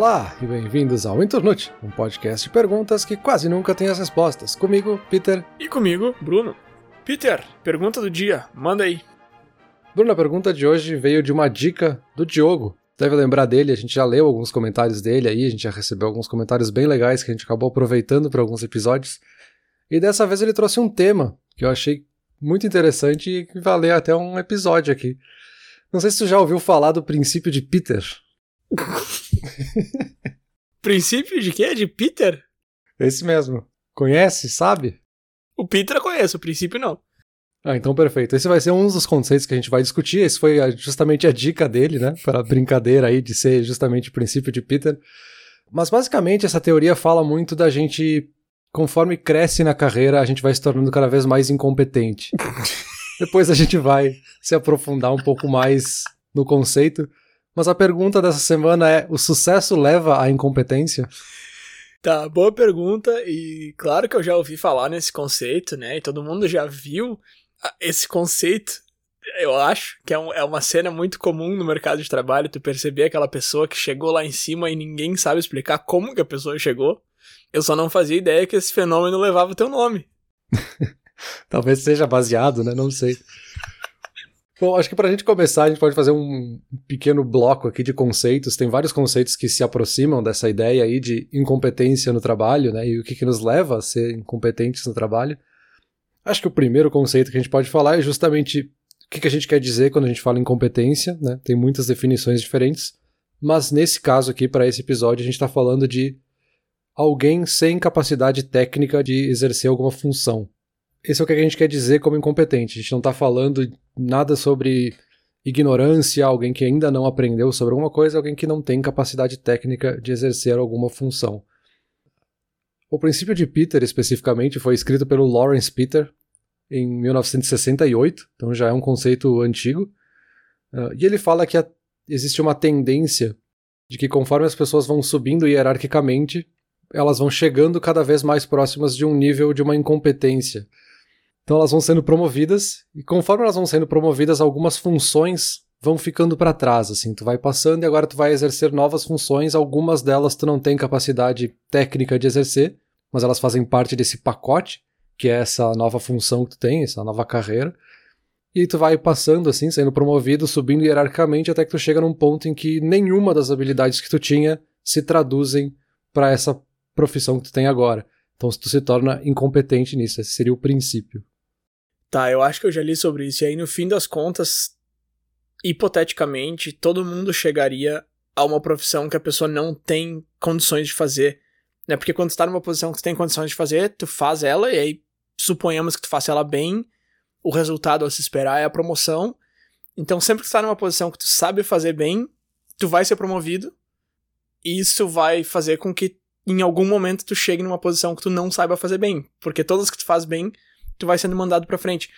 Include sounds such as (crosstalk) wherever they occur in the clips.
Olá e bem-vindos ao Internute, um podcast de perguntas que quase nunca tem as respostas. Comigo, Peter. E comigo, Bruno. Peter, pergunta do dia, manda aí. Bruno, a pergunta de hoje veio de uma dica do Diogo. Deve lembrar dele, a gente já leu alguns comentários dele aí, a gente já recebeu alguns comentários bem legais que a gente acabou aproveitando para alguns episódios. E dessa vez ele trouxe um tema que eu achei muito interessante e que valeu até um episódio aqui. Não sei se tu já ouviu falar do princípio de Peter. (laughs) (laughs) Princípio de quê? De Peter? Esse mesmo. Conhece, sabe? O Peter eu conheço, o princípio não. Ah, então perfeito. Esse vai ser um dos conceitos que a gente vai discutir. Esse foi justamente a dica dele, né? Para a brincadeira aí de ser justamente o princípio de Peter. Mas basicamente essa teoria fala muito da gente, conforme cresce na carreira, a gente vai se tornando cada vez mais incompetente. (laughs) Depois a gente vai se aprofundar um pouco mais no conceito. Mas a pergunta dessa semana é: o sucesso leva à incompetência? Tá, boa pergunta. E claro que eu já ouvi falar nesse conceito, né? E todo mundo já viu esse conceito. Eu acho que é, um, é uma cena muito comum no mercado de trabalho, tu perceber aquela pessoa que chegou lá em cima e ninguém sabe explicar como que a pessoa chegou. Eu só não fazia ideia que esse fenômeno levava o teu nome. (laughs) Talvez seja baseado, né? Não sei. Bom, acho que para a gente começar, a gente pode fazer um pequeno bloco aqui de conceitos. Tem vários conceitos que se aproximam dessa ideia aí de incompetência no trabalho, né? E o que, que nos leva a ser incompetentes no trabalho. Acho que o primeiro conceito que a gente pode falar é justamente o que, que a gente quer dizer quando a gente fala incompetência, né? Tem muitas definições diferentes, mas nesse caso aqui, para esse episódio, a gente está falando de alguém sem capacidade técnica de exercer alguma função. Esse é o que a gente quer dizer como incompetente. A gente não está falando nada sobre ignorância, alguém que ainda não aprendeu sobre alguma coisa, alguém que não tem capacidade técnica de exercer alguma função. O princípio de Peter, especificamente, foi escrito pelo Lawrence Peter em 1968, então já é um conceito antigo. Uh, e ele fala que a, existe uma tendência de que conforme as pessoas vão subindo hierarquicamente, elas vão chegando cada vez mais próximas de um nível de uma incompetência. Então elas vão sendo promovidas, e conforme elas vão sendo promovidas, algumas funções vão ficando para trás, assim, tu vai passando e agora tu vai exercer novas funções, algumas delas tu não tem capacidade técnica de exercer, mas elas fazem parte desse pacote, que é essa nova função que tu tem, essa nova carreira. E tu vai passando assim, sendo promovido, subindo hierarquicamente até que tu chega num ponto em que nenhuma das habilidades que tu tinha se traduzem para essa profissão que tu tem agora. Então tu se torna incompetente nisso, esse seria o princípio. Tá, eu acho que eu já li sobre isso. E aí, no fim das contas, hipoteticamente, todo mundo chegaria a uma profissão que a pessoa não tem condições de fazer. Né? Porque quando tu tá numa posição que tu tem condições de fazer, tu faz ela, e aí suponhamos que tu faça ela bem, o resultado a se esperar é a promoção. Então, sempre que tu tá numa posição que tu sabe fazer bem, tu vai ser promovido, e isso vai fazer com que em algum momento tu chegue numa posição que tu não saiba fazer bem. Porque todas que tu faz bem, tu vai sendo mandado para frente.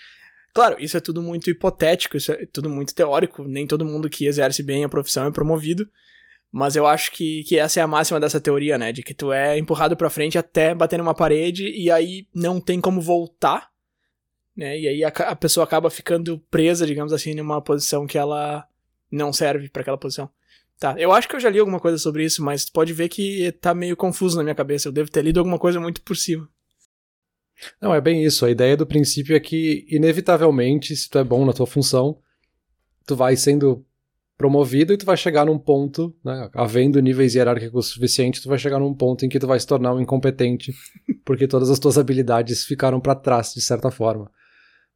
Claro, isso é tudo muito hipotético, isso é tudo muito teórico, nem todo mundo que exerce bem a profissão é promovido, mas eu acho que, que essa é a máxima dessa teoria, né, de que tu é empurrado para frente até bater numa parede e aí não tem como voltar, né, e aí a, a pessoa acaba ficando presa, digamos assim, numa posição que ela não serve para aquela posição. Tá, eu acho que eu já li alguma coisa sobre isso, mas tu pode ver que tá meio confuso na minha cabeça, eu devo ter lido alguma coisa muito por cima. Não, é bem isso. A ideia do princípio é que, inevitavelmente, se tu é bom na tua função, tu vai sendo promovido e tu vai chegar num ponto, né, havendo níveis hierárquicos suficientes, tu vai chegar num ponto em que tu vai se tornar um incompetente, (laughs) porque todas as tuas habilidades ficaram para trás, de certa forma.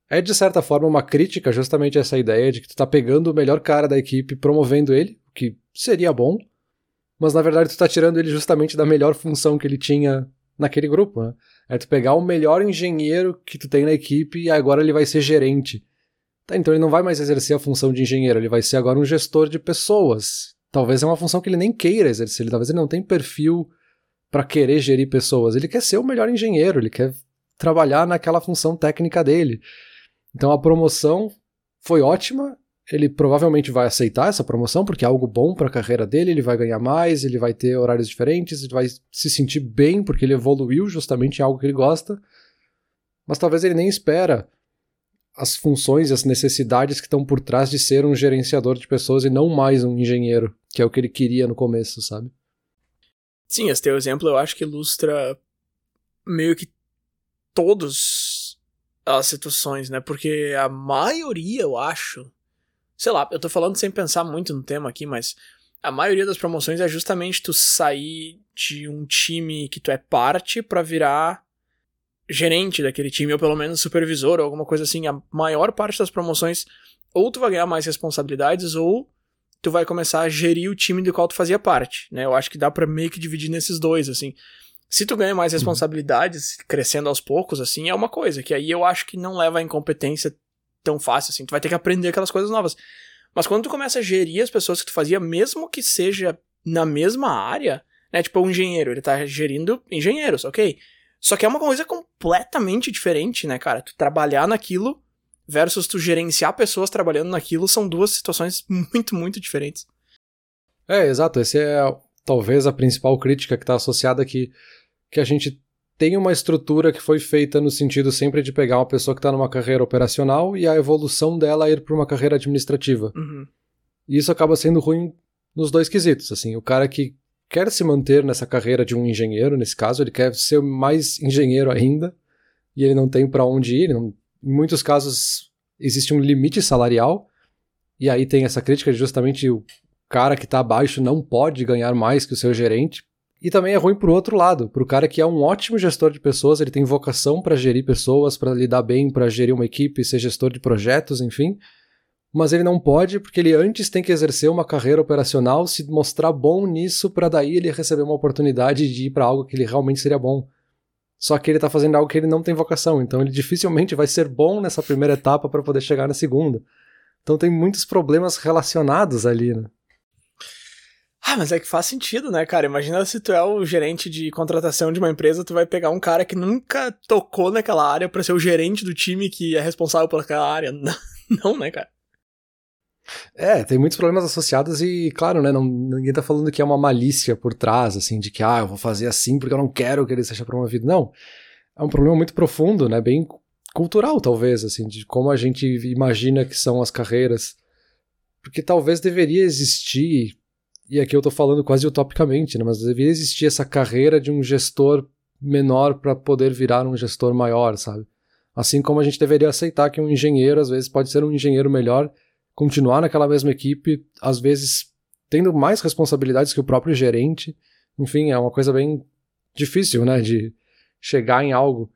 É, de certa forma, uma crítica justamente a essa ideia de que tu tá pegando o melhor cara da equipe, promovendo ele, o que seria bom, mas na verdade tu tá tirando ele justamente da melhor função que ele tinha naquele grupo, né? É tu pegar o melhor engenheiro que tu tem na equipe e agora ele vai ser gerente. Tá, então ele não vai mais exercer a função de engenheiro, ele vai ser agora um gestor de pessoas. Talvez é uma função que ele nem queira exercer, ele, talvez ele não tenha perfil para querer gerir pessoas. Ele quer ser o melhor engenheiro, ele quer trabalhar naquela função técnica dele. Então a promoção foi ótima, ele provavelmente vai aceitar essa promoção porque é algo bom para a carreira dele, ele vai ganhar mais, ele vai ter horários diferentes, ele vai se sentir bem porque ele evoluiu justamente em algo que ele gosta. Mas talvez ele nem espera as funções e as necessidades que estão por trás de ser um gerenciador de pessoas e não mais um engenheiro, que é o que ele queria no começo, sabe? Sim, esse teu exemplo eu acho que ilustra meio que todas as situações, né? Porque a maioria, eu acho. Sei lá, eu tô falando sem pensar muito no tema aqui, mas a maioria das promoções é justamente tu sair de um time que tu é parte para virar gerente daquele time, ou pelo menos supervisor, ou alguma coisa assim. A maior parte das promoções, ou tu vai ganhar mais responsabilidades, ou tu vai começar a gerir o time do qual tu fazia parte, né? Eu acho que dá pra meio que dividir nesses dois, assim. Se tu ganha mais uhum. responsabilidades, crescendo aos poucos, assim, é uma coisa, que aí eu acho que não leva a incompetência tão fácil, assim. Tu vai ter que aprender aquelas coisas novas. Mas quando tu começa a gerir as pessoas que tu fazia, mesmo que seja na mesma área, né? Tipo, o engenheiro, ele tá gerindo engenheiros, ok? Só que é uma coisa completamente diferente, né, cara? Tu trabalhar naquilo versus tu gerenciar pessoas trabalhando naquilo são duas situações (laughs) muito, muito diferentes. É, exato. Essa é talvez a principal crítica que está associada aqui, que a gente tem uma estrutura que foi feita no sentido sempre de pegar uma pessoa que está numa carreira operacional e a evolução dela ir para uma carreira administrativa. Uhum. E isso acaba sendo ruim nos dois quesitos. Assim, o cara que quer se manter nessa carreira de um engenheiro, nesse caso, ele quer ser mais engenheiro ainda e ele não tem para onde ir. Não... Em muitos casos existe um limite salarial e aí tem essa crítica de justamente o cara que está abaixo não pode ganhar mais que o seu gerente e também é ruim pro outro lado, pro cara que é um ótimo gestor de pessoas, ele tem vocação para gerir pessoas, para lidar bem, para gerir uma equipe, ser gestor de projetos, enfim. Mas ele não pode porque ele antes tem que exercer uma carreira operacional, se mostrar bom nisso para daí ele receber uma oportunidade de ir para algo que ele realmente seria bom. Só que ele tá fazendo algo que ele não tem vocação, então ele dificilmente vai ser bom nessa primeira etapa para poder chegar na segunda. Então tem muitos problemas relacionados ali, né? Ah, mas é que faz sentido, né, cara? Imagina se tu é o gerente de contratação de uma empresa, tu vai pegar um cara que nunca tocou naquela área para ser o gerente do time que é responsável por aquela área. (laughs) Não, né, cara? É, tem muitos problemas associados e, claro, né, não, ninguém tá falando que é uma malícia por trás, assim, de que, ah, eu vou fazer assim porque eu não quero que ele seja promovido. Não. É um problema muito profundo, né, bem cultural, talvez, assim, de como a gente imagina que são as carreiras. Porque talvez deveria existir e aqui eu tô falando quase utopicamente, né, mas deveria existir essa carreira de um gestor menor para poder virar um gestor maior, sabe? Assim como a gente deveria aceitar que um engenheiro, às vezes, pode ser um engenheiro melhor, continuar naquela mesma equipe, às vezes tendo mais responsabilidades que o próprio gerente. Enfim, é uma coisa bem difícil, né, de chegar em algo.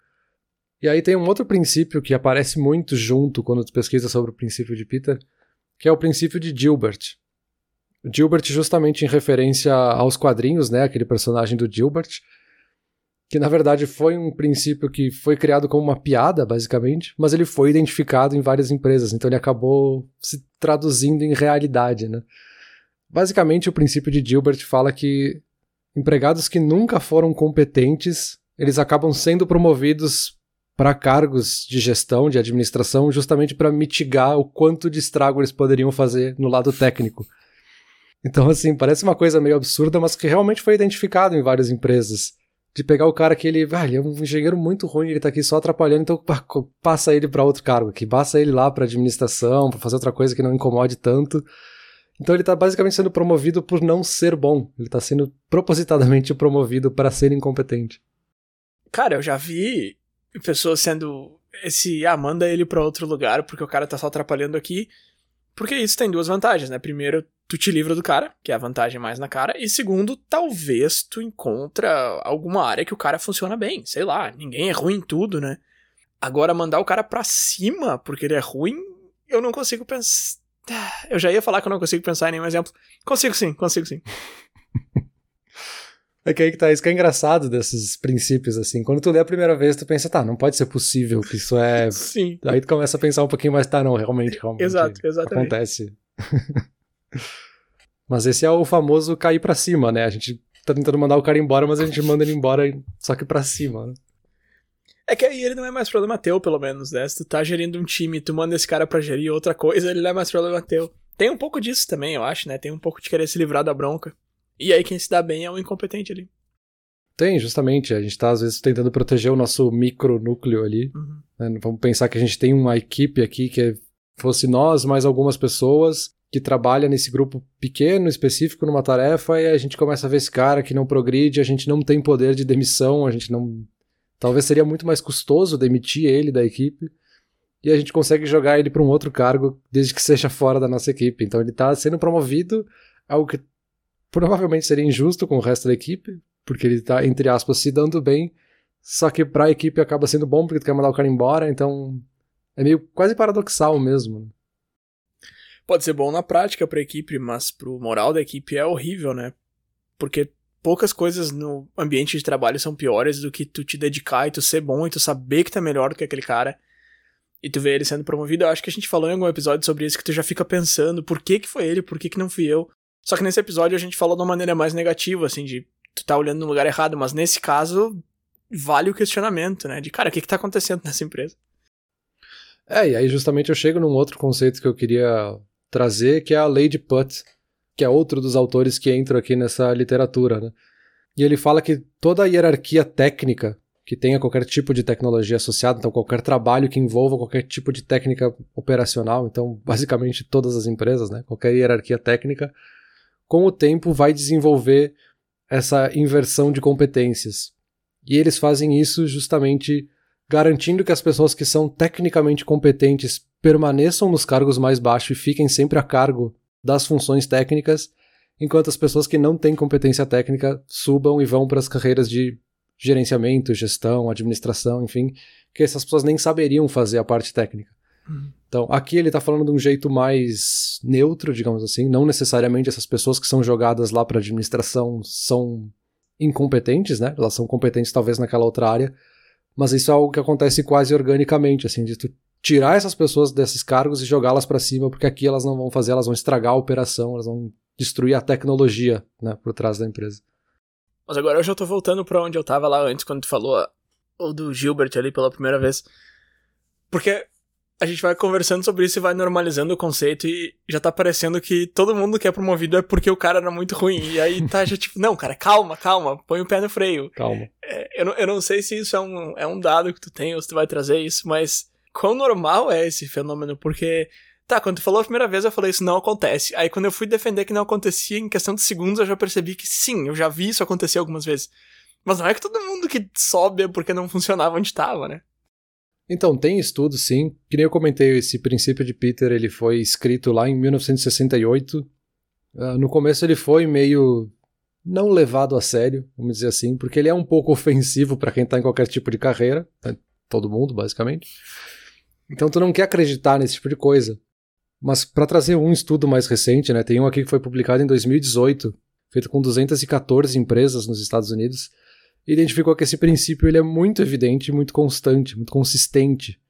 E aí tem um outro princípio que aparece muito junto quando tu pesquisa sobre o princípio de Peter, que é o princípio de Gilbert. Gilbert justamente em referência aos quadrinhos, né, aquele personagem do Gilbert, que na verdade foi um princípio que foi criado como uma piada, basicamente, mas ele foi identificado em várias empresas, então ele acabou se traduzindo em realidade, né? Basicamente, o princípio de Gilbert fala que empregados que nunca foram competentes, eles acabam sendo promovidos para cargos de gestão, de administração, justamente para mitigar o quanto de estrago eles poderiam fazer no lado técnico. Então, assim, parece uma coisa meio absurda, mas que realmente foi identificado em várias empresas. De pegar o cara que ele, ah, ele é um engenheiro muito ruim, ele tá aqui só atrapalhando, então passa ele para outro cargo aqui, passa ele lá para administração, para fazer outra coisa que não incomode tanto. Então ele tá basicamente sendo promovido por não ser bom. Ele tá sendo propositadamente promovido para ser incompetente. Cara, eu já vi pessoas sendo esse, ah, manda ele para outro lugar porque o cara tá só atrapalhando aqui. Porque isso tem duas vantagens, né? Primeiro, tu te livra do cara, que é a vantagem mais na cara, e segundo, talvez tu encontra alguma área que o cara funciona bem, sei lá, ninguém é ruim em tudo, né? Agora mandar o cara pra cima porque ele é ruim, eu não consigo pensar. Eu já ia falar que eu não consigo pensar em nenhum exemplo. Consigo sim, consigo sim. (laughs) É que aí que tá, isso que é engraçado desses princípios, assim. Quando tu lê a primeira vez, tu pensa, tá, não pode ser possível que isso é. (laughs) Sim. Aí tu começa a pensar um pouquinho mais, tá, não, realmente, realmente. Exato, exatamente. Acontece. (laughs) mas esse é o famoso cair para cima, né? A gente tá tentando mandar o cara embora, mas a gente manda ele embora só que pra cima, né? É que aí ele não é mais problema teu, pelo menos, né? Se tu tá gerindo um time tu manda esse cara pra gerir outra coisa, ele não é mais problema teu. Tem um pouco disso também, eu acho, né? Tem um pouco de querer se livrar da bronca. E aí quem se dá bem é o incompetente ali. Tem, justamente. A gente tá, às vezes, tentando proteger o nosso micronúcleo ali. Uhum. Né? Vamos pensar que a gente tem uma equipe aqui que fosse nós mais algumas pessoas que trabalha nesse grupo pequeno, específico, numa tarefa, e a gente começa a ver esse cara que não progride, a gente não tem poder de demissão, a gente não. Talvez seria muito mais custoso demitir ele da equipe. E a gente consegue jogar ele para um outro cargo, desde que seja fora da nossa equipe. Então ele está sendo promovido, algo que provavelmente seria injusto com o resto da equipe, porque ele está, entre aspas, se dando bem, só que para a equipe acaba sendo bom porque tu quer mandar o cara embora, então é meio quase paradoxal mesmo. Pode ser bom na prática para a equipe, mas pro moral da equipe é horrível, né? Porque poucas coisas no ambiente de trabalho são piores do que tu te dedicar e tu ser bom e tu saber que é melhor do que aquele cara e tu vê ele sendo promovido. Eu acho que a gente falou em algum episódio sobre isso que tu já fica pensando por que que foi ele, por que que não fui eu. Só que nesse episódio a gente falou de uma maneira mais negativa, assim, de tu tá olhando no lugar errado, mas nesse caso vale o questionamento, né? De cara, o que que tá acontecendo nessa empresa? É, e aí justamente eu chego num outro conceito que eu queria trazer, que é a de Putt, que é outro dos autores que entram aqui nessa literatura, né? E ele fala que toda a hierarquia técnica que tenha qualquer tipo de tecnologia associada, então qualquer trabalho que envolva qualquer tipo de técnica operacional, então basicamente todas as empresas, né, qualquer hierarquia técnica, com o tempo vai desenvolver essa inversão de competências. E eles fazem isso justamente garantindo que as pessoas que são tecnicamente competentes permaneçam nos cargos mais baixos e fiquem sempre a cargo das funções técnicas, enquanto as pessoas que não têm competência técnica subam e vão para as carreiras de gerenciamento, gestão, administração, enfim, que essas pessoas nem saberiam fazer a parte técnica. Uhum. Então, aqui ele está falando de um jeito mais neutro, digamos assim, não necessariamente essas pessoas que são jogadas lá para administração são incompetentes, né? Elas são competentes talvez naquela outra área, mas isso é algo que acontece quase organicamente, assim, de tu tirar essas pessoas desses cargos e jogá-las para cima, porque aqui elas não vão fazer, elas vão estragar a operação, elas vão destruir a tecnologia, né, por trás da empresa. Mas agora eu já tô voltando pra onde eu tava lá antes, quando tu falou o do Gilbert ali pela primeira vez. Porque a gente vai conversando sobre isso e vai normalizando o conceito e já tá parecendo que todo mundo que é promovido é porque o cara era muito ruim. E aí tá já tipo, não, cara, calma, calma, põe o pé no freio. Calma. É, eu, não, eu não sei se isso é um, é um dado que tu tem ou se tu vai trazer isso, mas quão normal é esse fenômeno? Porque Tá, quando tu falou a primeira vez, eu falei isso não acontece. Aí quando eu fui defender que não acontecia, em questão de segundos, eu já percebi que sim, eu já vi isso acontecer algumas vezes. Mas não é que todo mundo que sobe é porque não funcionava onde estava, né? Então, tem estudo sim. Que nem eu comentei, esse princípio de Peter ele foi escrito lá em 1968. Uh, ah, no começo ele foi meio não levado a sério, vamos dizer assim, porque ele é um pouco (laughs) ofensivo para quem está em qualquer tipo de carreira, né? todo mundo, basicamente. Então tu não quer acreditar nesse tipo de coisa. Mas para trazer um estudo mais recente, né, tem um aqui que foi publicado em 2018, feito com 214 empresas nos Estados Unidos, identificou que esse princípio ele é muito evidente, muito constante, muito consistente,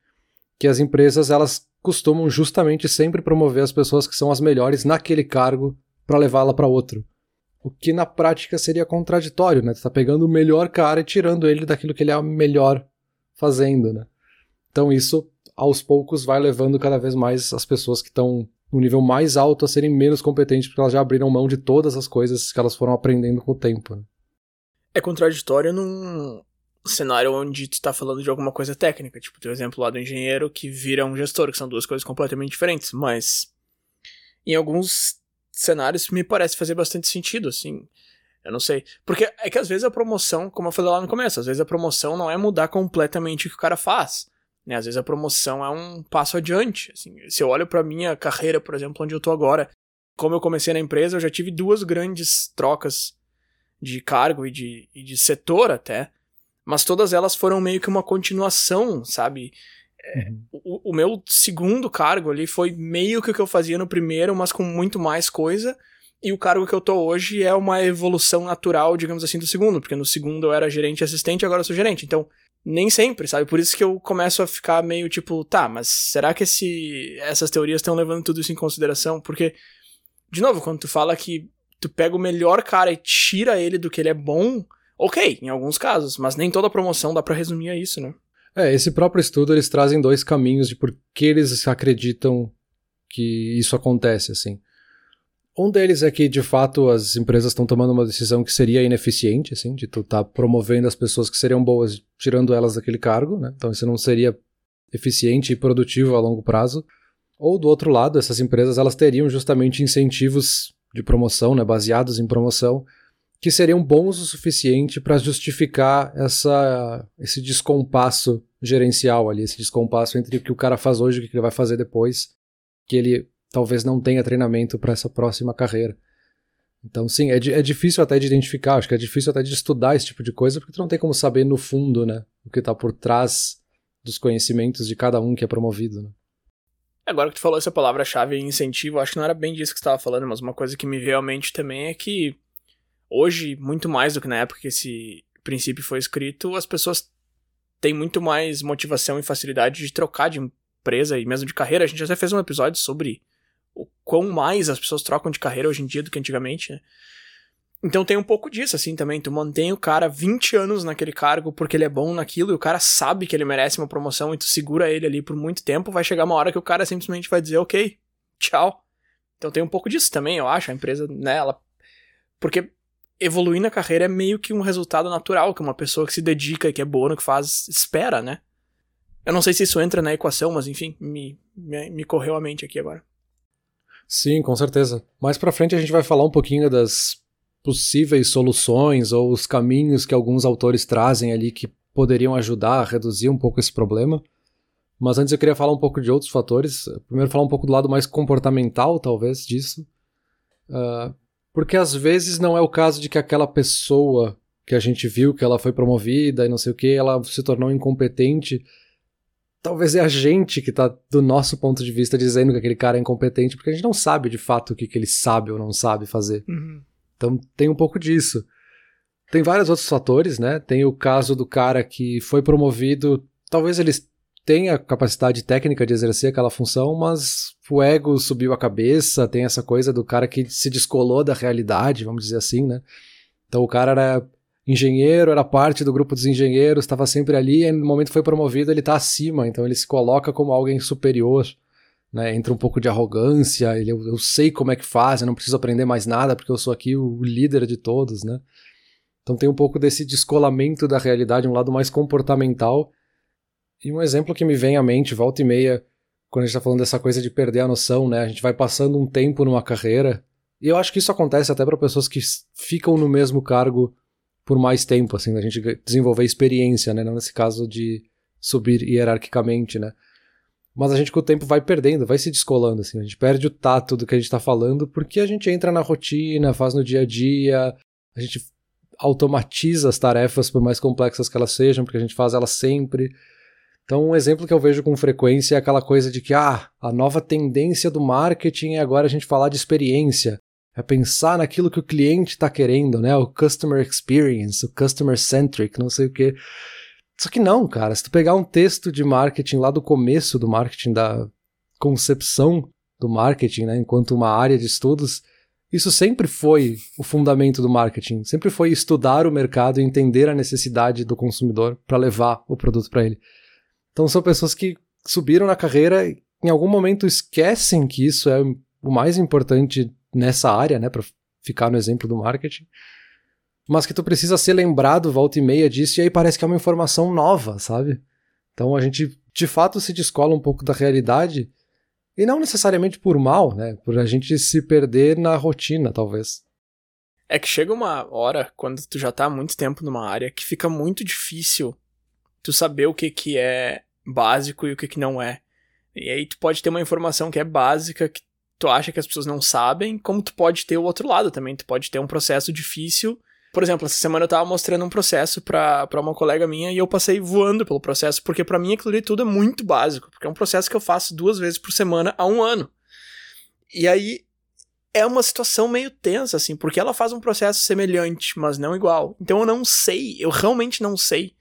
que as empresas elas costumam justamente sempre promover as pessoas que são as melhores naquele cargo para levá-la para outro. O que na prática seria contraditório, né? Tu tá pegando o melhor cara e tirando ele daquilo que ele é melhor fazendo, né? Então isso aos poucos vai levando cada vez mais as pessoas que estão no nível mais alto a serem menos competentes, porque elas já abriram mão de todas as coisas que elas foram aprendendo com o tempo. Né? É contraditório num cenário onde tu está falando de alguma coisa técnica, tipo, tem o exemplo lá do engenheiro que vira um gestor, que são duas coisas completamente diferentes, mas em alguns cenários me parece fazer bastante sentido, assim. Eu não sei. Porque é que às vezes a promoção, como eu falei lá no começo, às vezes a promoção não é mudar completamente o que o cara faz. Né? Às vezes a promoção é um passo adiante. Assim. Se eu olho para minha carreira, por exemplo, onde eu tô agora, como eu comecei na empresa, eu já tive duas grandes trocas de cargo e de, e de setor até, mas todas elas foram meio que uma continuação, sabe? É, uhum. o, o, meu segundo cargo ali foi meio que o que eu fazia no primeiro, mas com muito mais coisa. E o cargo que eu tô hoje é uma evolução natural, digamos assim, do segundo, porque no segundo eu era gerente assistente, agora eu sou gerente. Então, nem sempre, sabe? Por isso que eu começo a ficar meio tipo, tá, mas será que esse, essas teorias estão levando tudo isso em consideração? Porque, de novo, quando tu fala que tu pega o melhor cara e tira ele do que ele é bom, ok, em alguns casos, mas nem toda promoção dá para resumir a isso, né? É, esse próprio estudo eles trazem dois caminhos de por que eles acreditam que isso acontece, assim. Um deles é que, de fato, as empresas estão tomando uma decisão que seria ineficiente, assim, de tu estar tá promovendo as pessoas que seriam boas, tirando elas daquele cargo, né? Então isso não seria eficiente e produtivo a longo prazo. Ou do outro lado, essas empresas elas teriam justamente incentivos de promoção, né, baseados em promoção, que seriam bons o suficiente para justificar essa, esse descompasso gerencial ali, esse descompasso entre o que o cara faz hoje e o que ele vai fazer depois, que ele talvez não tenha treinamento para essa próxima carreira. Então, sim, é, é difícil até de identificar, acho que é difícil até de estudar esse tipo de coisa, porque tu não tem como saber no fundo, né, o que está por trás dos conhecimentos de cada um que é promovido, né. Agora que tu falou essa palavra-chave incentivo, acho que não era bem disso que você estava falando, mas uma coisa que me veio à mente também é que hoje, muito mais do que na época que esse princípio foi escrito, as pessoas têm muito mais motivação e facilidade de trocar de empresa e mesmo de carreira. A gente até fez um episódio sobre o quão mais as pessoas trocam de carreira hoje em dia do que antigamente, né? Então tem um pouco disso, assim, também. Tu mantém o cara 20 anos naquele cargo porque ele é bom naquilo e o cara sabe que ele merece uma promoção e tu segura ele ali por muito tempo, vai chegar uma hora que o cara simplesmente vai dizer, ok, tchau. Então tem um pouco disso também, eu acho. A empresa, né, ela. Porque evoluir na carreira é meio que um resultado natural que uma pessoa que se dedica e que é boa no que faz espera, né? Eu não sei se isso entra na equação, mas enfim, me, me, me correu a mente aqui agora. Sim, com certeza. Mais pra frente a gente vai falar um pouquinho das possíveis soluções ou os caminhos que alguns autores trazem ali que poderiam ajudar a reduzir um pouco esse problema. Mas antes eu queria falar um pouco de outros fatores. Primeiro, falar um pouco do lado mais comportamental, talvez, disso. Uh, porque às vezes não é o caso de que aquela pessoa que a gente viu que ela foi promovida e não sei o que, ela se tornou incompetente. Talvez é a gente que tá, do nosso ponto de vista, dizendo que aquele cara é incompetente, porque a gente não sabe de fato o que, que ele sabe ou não sabe fazer. Uhum. Então tem um pouco disso. Tem vários outros fatores, né? Tem o caso do cara que foi promovido, talvez ele tenha capacidade técnica de exercer aquela função, mas o ego subiu a cabeça, tem essa coisa do cara que se descolou da realidade, vamos dizer assim, né? Então o cara era engenheiro, era parte do grupo dos engenheiros, estava sempre ali, e no momento foi promovido ele está acima, então ele se coloca como alguém superior né? Entra um pouco de arrogância, ele, eu, eu, sei como é que faz, eu não preciso aprender mais nada porque eu sou aqui o líder de todos, né? Então tem um pouco desse descolamento da realidade, um lado mais comportamental. E um exemplo que me vem à mente, volta e meia, quando a gente está falando dessa coisa de perder a noção, né? A gente vai passando um tempo numa carreira, e eu acho que isso acontece até para pessoas que ficam no mesmo cargo por mais tempo, assim, a gente desenvolver experiência, né? Não nesse caso de subir hierarquicamente, né? Mas a gente com o tempo vai perdendo, vai se descolando, assim, a gente perde o tato do que a gente está falando, porque a gente entra na rotina, faz no dia a dia, a gente automatiza as tarefas, por mais complexas que elas sejam, porque a gente faz elas sempre. Então, um exemplo que eu vejo com frequência é aquela coisa de que, ah, a nova tendência do marketing é agora a gente falar de experiência, é pensar naquilo que o cliente está querendo, né? O customer experience, o customer centric, não sei o que. Só que não, cara. Se tu pegar um texto de marketing lá do começo do marketing, da concepção do marketing, né, enquanto uma área de estudos, isso sempre foi o fundamento do marketing. Sempre foi estudar o mercado e entender a necessidade do consumidor para levar o produto para ele. Então são pessoas que subiram na carreira e em algum momento esquecem que isso é o mais importante nessa área, né, para ficar no exemplo do marketing mas que tu precisa ser lembrado volta e meia disso, e aí parece que é uma informação nova, sabe? Então a gente de fato se descola um pouco da realidade, e não necessariamente por mal, né? Por a gente se perder na rotina, talvez. É que chega uma hora, quando tu já tá há muito tempo numa área, que fica muito difícil tu saber o que, que é básico e o que, que não é. E aí tu pode ter uma informação que é básica, que tu acha que as pessoas não sabem, como tu pode ter o outro lado também. Tu pode ter um processo difícil por exemplo, essa semana eu tava mostrando um processo pra uma colega minha e eu passei voando pelo processo, porque para mim aquilo ali tudo é muito básico, porque é um processo que eu faço duas vezes por semana há um ano. E aí é uma situação meio tensa, assim, porque ela faz um processo semelhante, mas não igual. Então eu não sei, eu realmente não sei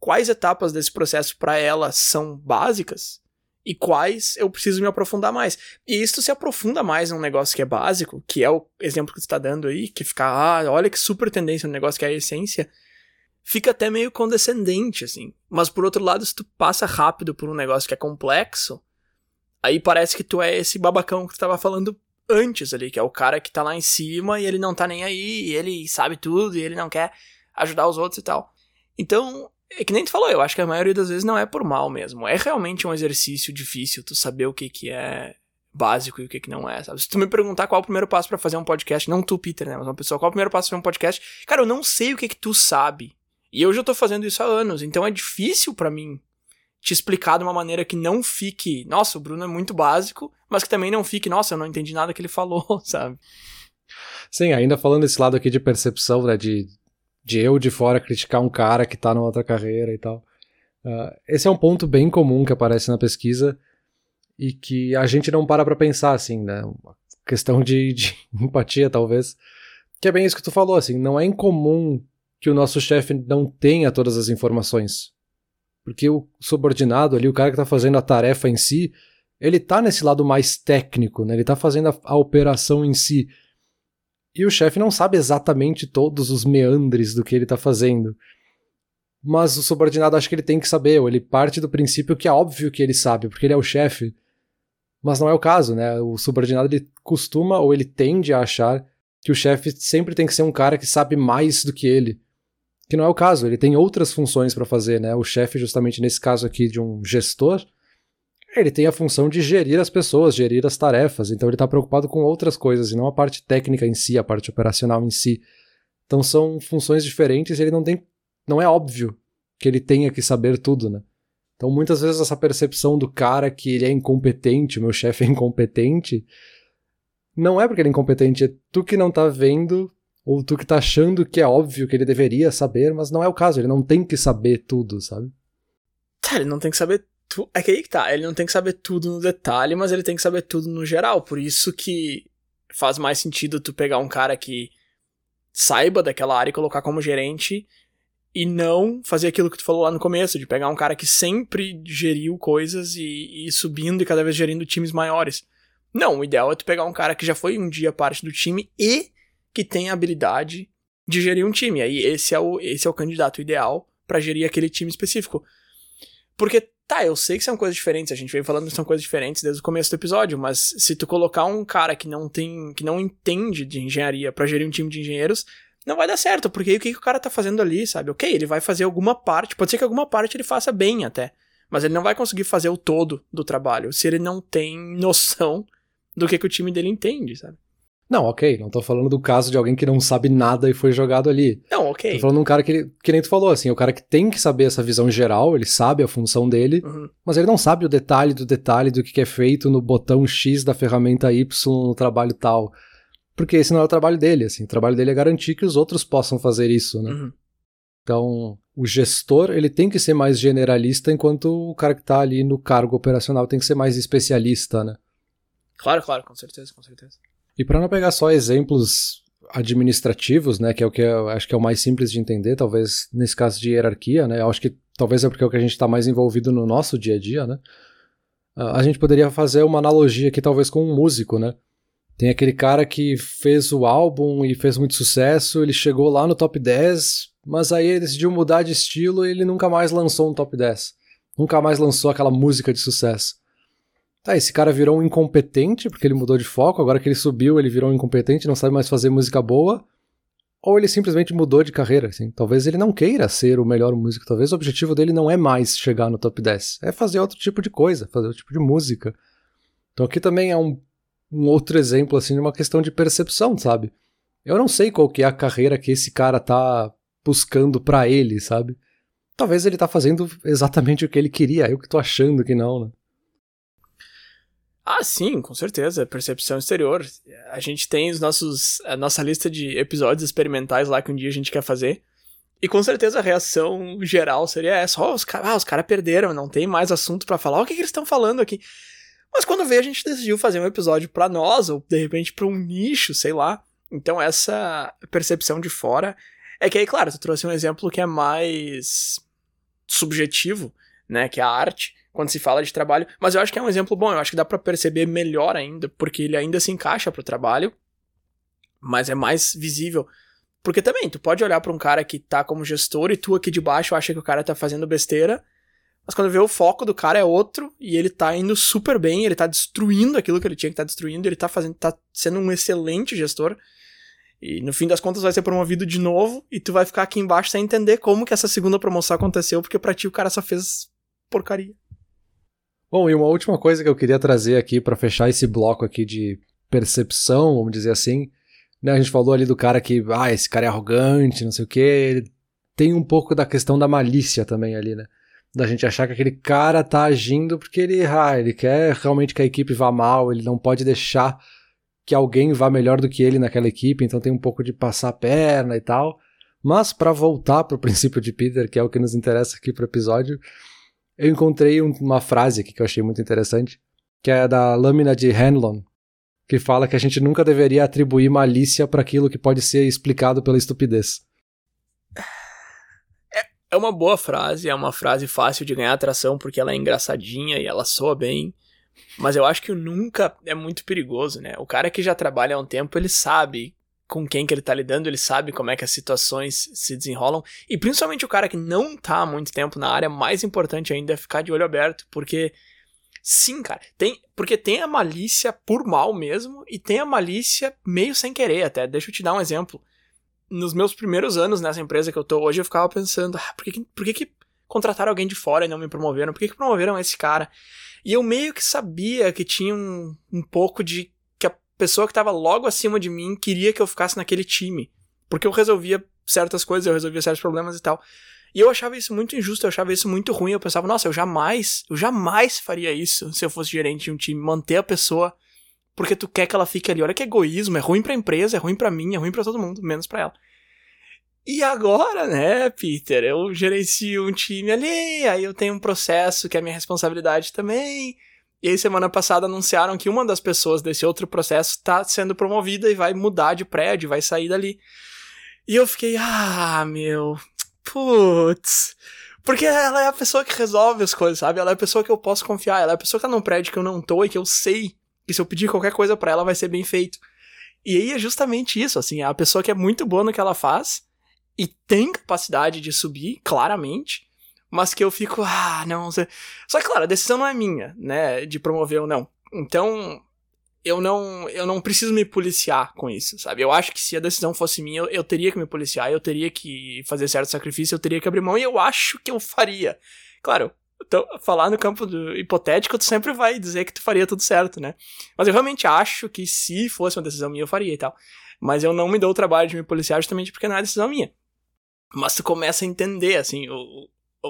quais etapas desse processo para ela são básicas e quais eu preciso me aprofundar mais. E isso se aprofunda mais num negócio que é básico, que é o exemplo que tu tá dando aí, que fica, ah, olha que super tendência no negócio que é a essência, fica até meio condescendente, assim. Mas por outro lado, se tu passa rápido por um negócio que é complexo, aí parece que tu é esse babacão que tu tava falando antes ali, que é o cara que tá lá em cima e ele não tá nem aí, e ele sabe tudo, e ele não quer ajudar os outros e tal. Então, é que nem tu falou, eu acho que a maioria das vezes não é por mal mesmo. É realmente um exercício difícil tu saber o que, que é básico e o que, que não é, sabe? Se tu me perguntar qual é o primeiro passo para fazer um podcast, não tu, Peter, né? Mas uma pessoa, qual é o primeiro passo pra fazer um podcast? Cara, eu não sei o que que tu sabe. E eu já tô fazendo isso há anos, então é difícil para mim te explicar de uma maneira que não fique, nossa, o Bruno é muito básico, mas que também não fique, nossa, eu não entendi nada que ele falou, (laughs) sabe? Sim, ainda falando desse lado aqui de percepção, né, de, de eu de fora criticar um cara que tá numa outra carreira e tal. Uh, esse é um ponto bem comum que aparece na pesquisa e que a gente não para pra pensar, assim, né? Uma questão de, de (laughs) empatia, talvez. Que é bem isso que tu falou, assim, não é incomum que o nosso chefe não tenha todas as informações. Porque o subordinado ali, o cara que tá fazendo a tarefa em si, ele tá nesse lado mais técnico, né? Ele tá fazendo a, a operação em si. E o chefe não sabe exatamente todos os meandres do que ele tá fazendo mas o subordinado acha que ele tem que saber, ou ele parte do princípio que é óbvio que ele sabe, porque ele é o chefe. Mas não é o caso, né? O subordinado ele costuma ou ele tende a achar que o chefe sempre tem que ser um cara que sabe mais do que ele. Que não é o caso, ele tem outras funções para fazer, né? O chefe, justamente nesse caso aqui de um gestor, ele tem a função de gerir as pessoas, gerir as tarefas, então ele está preocupado com outras coisas e não a parte técnica em si, a parte operacional em si. Então são funções diferentes e ele não tem não é óbvio que ele tenha que saber tudo, né? Então muitas vezes essa percepção do cara que ele é incompetente, o meu chefe é incompetente, não é porque ele é incompetente, é tu que não tá vendo ou tu que tá achando que é óbvio que ele deveria saber, mas não é o caso, ele não tem que saber tudo, sabe? Ele não tem que saber tudo. É que aí que tá, ele não tem que saber tudo no detalhe, mas ele tem que saber tudo no geral. Por isso que faz mais sentido tu pegar um cara que saiba daquela área e colocar como gerente e não fazer aquilo que tu falou lá no começo, de pegar um cara que sempre geriu coisas e, e subindo e cada vez gerindo times maiores. Não, o ideal é tu pegar um cara que já foi um dia parte do time e que tem a habilidade de gerir um time. Aí esse é o, esse é o candidato ideal para gerir aquele time específico. Porque, tá, eu sei que são coisas diferentes, a gente veio falando que são coisas diferentes desde o começo do episódio, mas se tu colocar um cara que não tem, que não entende de engenharia para gerir um time de engenheiros, não vai dar certo, porque aí o que, que o cara tá fazendo ali, sabe? Ok, ele vai fazer alguma parte, pode ser que alguma parte ele faça bem até, mas ele não vai conseguir fazer o todo do trabalho se ele não tem noção do que, que o time dele entende, sabe? Não, ok, não tô falando do caso de alguém que não sabe nada e foi jogado ali. Não, ok. Tô falando de um cara que, que nem tu falou, assim, o cara que tem que saber essa visão geral, ele sabe a função dele, uhum. mas ele não sabe o detalhe do detalhe do que é feito no botão X da ferramenta Y no trabalho tal porque esse não é o trabalho dele, assim, o trabalho dele é garantir que os outros possam fazer isso, né? Uhum. Então, o gestor, ele tem que ser mais generalista, enquanto o cara que está ali no cargo operacional tem que ser mais especialista, né? Claro, claro, com certeza, com certeza. E para não pegar só exemplos administrativos, né, que é o que eu acho que é o mais simples de entender, talvez nesse caso de hierarquia, né, eu acho que talvez é porque é o que a gente está mais envolvido no nosso dia a dia, né, a gente poderia fazer uma analogia aqui talvez com um músico, né, tem aquele cara que fez o álbum e fez muito sucesso, ele chegou lá no top 10, mas aí ele decidiu mudar de estilo e ele nunca mais lançou um top 10. Nunca mais lançou aquela música de sucesso. Tá, esse cara virou um incompetente porque ele mudou de foco, agora que ele subiu, ele virou um incompetente, não sabe mais fazer música boa. Ou ele simplesmente mudou de carreira, assim. Talvez ele não queira ser o melhor músico, talvez o objetivo dele não é mais chegar no top 10, é fazer outro tipo de coisa, fazer outro tipo de música. Então aqui também é um um outro exemplo, assim, de uma questão de percepção, sabe? Eu não sei qual que é a carreira que esse cara tá buscando para ele, sabe? Talvez ele tá fazendo exatamente o que ele queria, eu que tô achando que não, né? Ah, sim, com certeza. Percepção exterior. A gente tem os nossos, a nossa lista de episódios experimentais lá que um dia a gente quer fazer. E com certeza a reação geral seria essa: oh, os caras ah, cara perderam, não tem mais assunto para falar. O que, que eles estão falando aqui? Mas quando veio, a gente decidiu fazer um episódio para nós, ou de repente para um nicho, sei lá. Então essa percepção de fora é que aí, claro, tu trouxe um exemplo que é mais subjetivo, né, que é a arte, quando se fala de trabalho, mas eu acho que é um exemplo bom, eu acho que dá para perceber melhor ainda, porque ele ainda se encaixa pro trabalho, mas é mais visível. Porque também, tu pode olhar para um cara que tá como gestor e tu aqui de baixo acha que o cara tá fazendo besteira, mas quando vê o foco do cara é outro e ele tá indo super bem, ele tá destruindo aquilo que ele tinha que tá destruindo, ele tá fazendo, tá sendo um excelente gestor. E no fim das contas vai ser promovido de novo e tu vai ficar aqui embaixo sem entender como que essa segunda promoção aconteceu, porque pra ti o cara só fez porcaria. Bom, e uma última coisa que eu queria trazer aqui para fechar esse bloco aqui de percepção, vamos dizer assim, né? A gente falou ali do cara que, ah, esse cara é arrogante, não sei o quê. Tem um pouco da questão da malícia também ali, né? Da gente achar que aquele cara tá agindo porque ele, ah, ele quer realmente que a equipe vá mal, ele não pode deixar que alguém vá melhor do que ele naquela equipe, então tem um pouco de passar a perna e tal. Mas para voltar para o princípio de Peter, que é o que nos interessa aqui para o episódio, eu encontrei uma frase aqui que eu achei muito interessante, que é da lâmina de Hanlon, que fala que a gente nunca deveria atribuir malícia para aquilo que pode ser explicado pela estupidez. É, é uma boa frase, é uma frase fácil de ganhar atração porque ela é engraçadinha e ela soa bem. Mas eu acho que o nunca é muito perigoso, né? O cara que já trabalha há um tempo, ele sabe com quem que ele tá lidando, ele sabe como é que as situações se desenrolam. E principalmente o cara que não tá há muito tempo na área, mais importante ainda é ficar de olho aberto, porque sim, cara, tem, porque tem a malícia por mal mesmo e tem a malícia meio sem querer até. Deixa eu te dar um exemplo. Nos meus primeiros anos nessa empresa que eu tô hoje, eu ficava pensando, ah, por que, por que, que contrataram alguém de fora e não me promoveram? Por que, que promoveram esse cara? E eu meio que sabia que tinha um, um pouco de pessoa que estava logo acima de mim queria que eu ficasse naquele time. Porque eu resolvia certas coisas, eu resolvia certos problemas e tal. E eu achava isso muito injusto, eu achava isso muito ruim. Eu pensava, nossa, eu jamais, eu jamais faria isso se eu fosse gerente de um time. Manter a pessoa porque tu quer que ela fique ali. Olha que egoísmo, é ruim pra empresa, é ruim para mim, é ruim para todo mundo, menos para ela. E agora, né, Peter, eu gerencio um time ali, aí eu tenho um processo que é minha responsabilidade também. E aí, semana passada, anunciaram que uma das pessoas desse outro processo está sendo promovida e vai mudar de prédio, vai sair dali. E eu fiquei, ah, meu, putz. Porque ela é a pessoa que resolve as coisas, sabe? Ela é a pessoa que eu posso confiar, ela é a pessoa que tá num prédio que eu não tô e que eu sei que se eu pedir qualquer coisa para ela vai ser bem feito. E aí é justamente isso, assim, é a pessoa que é muito boa no que ela faz e tem capacidade de subir, claramente, mas que eu fico, ah, não. Sei. Só que, claro, a decisão não é minha, né, de promover ou não. Então, eu não, eu não preciso me policiar com isso, sabe? Eu acho que se a decisão fosse minha, eu, eu teria que me policiar, eu teria que fazer certo sacrifício, eu teria que abrir mão e eu acho que eu faria. Claro, então, falar no campo hipotético, tu sempre vai dizer que tu faria tudo certo, né? Mas eu realmente acho que se fosse uma decisão minha, eu faria e tal. Mas eu não me dou o trabalho de me policiar justamente porque não é decisão minha. Mas tu começa a entender, assim, o,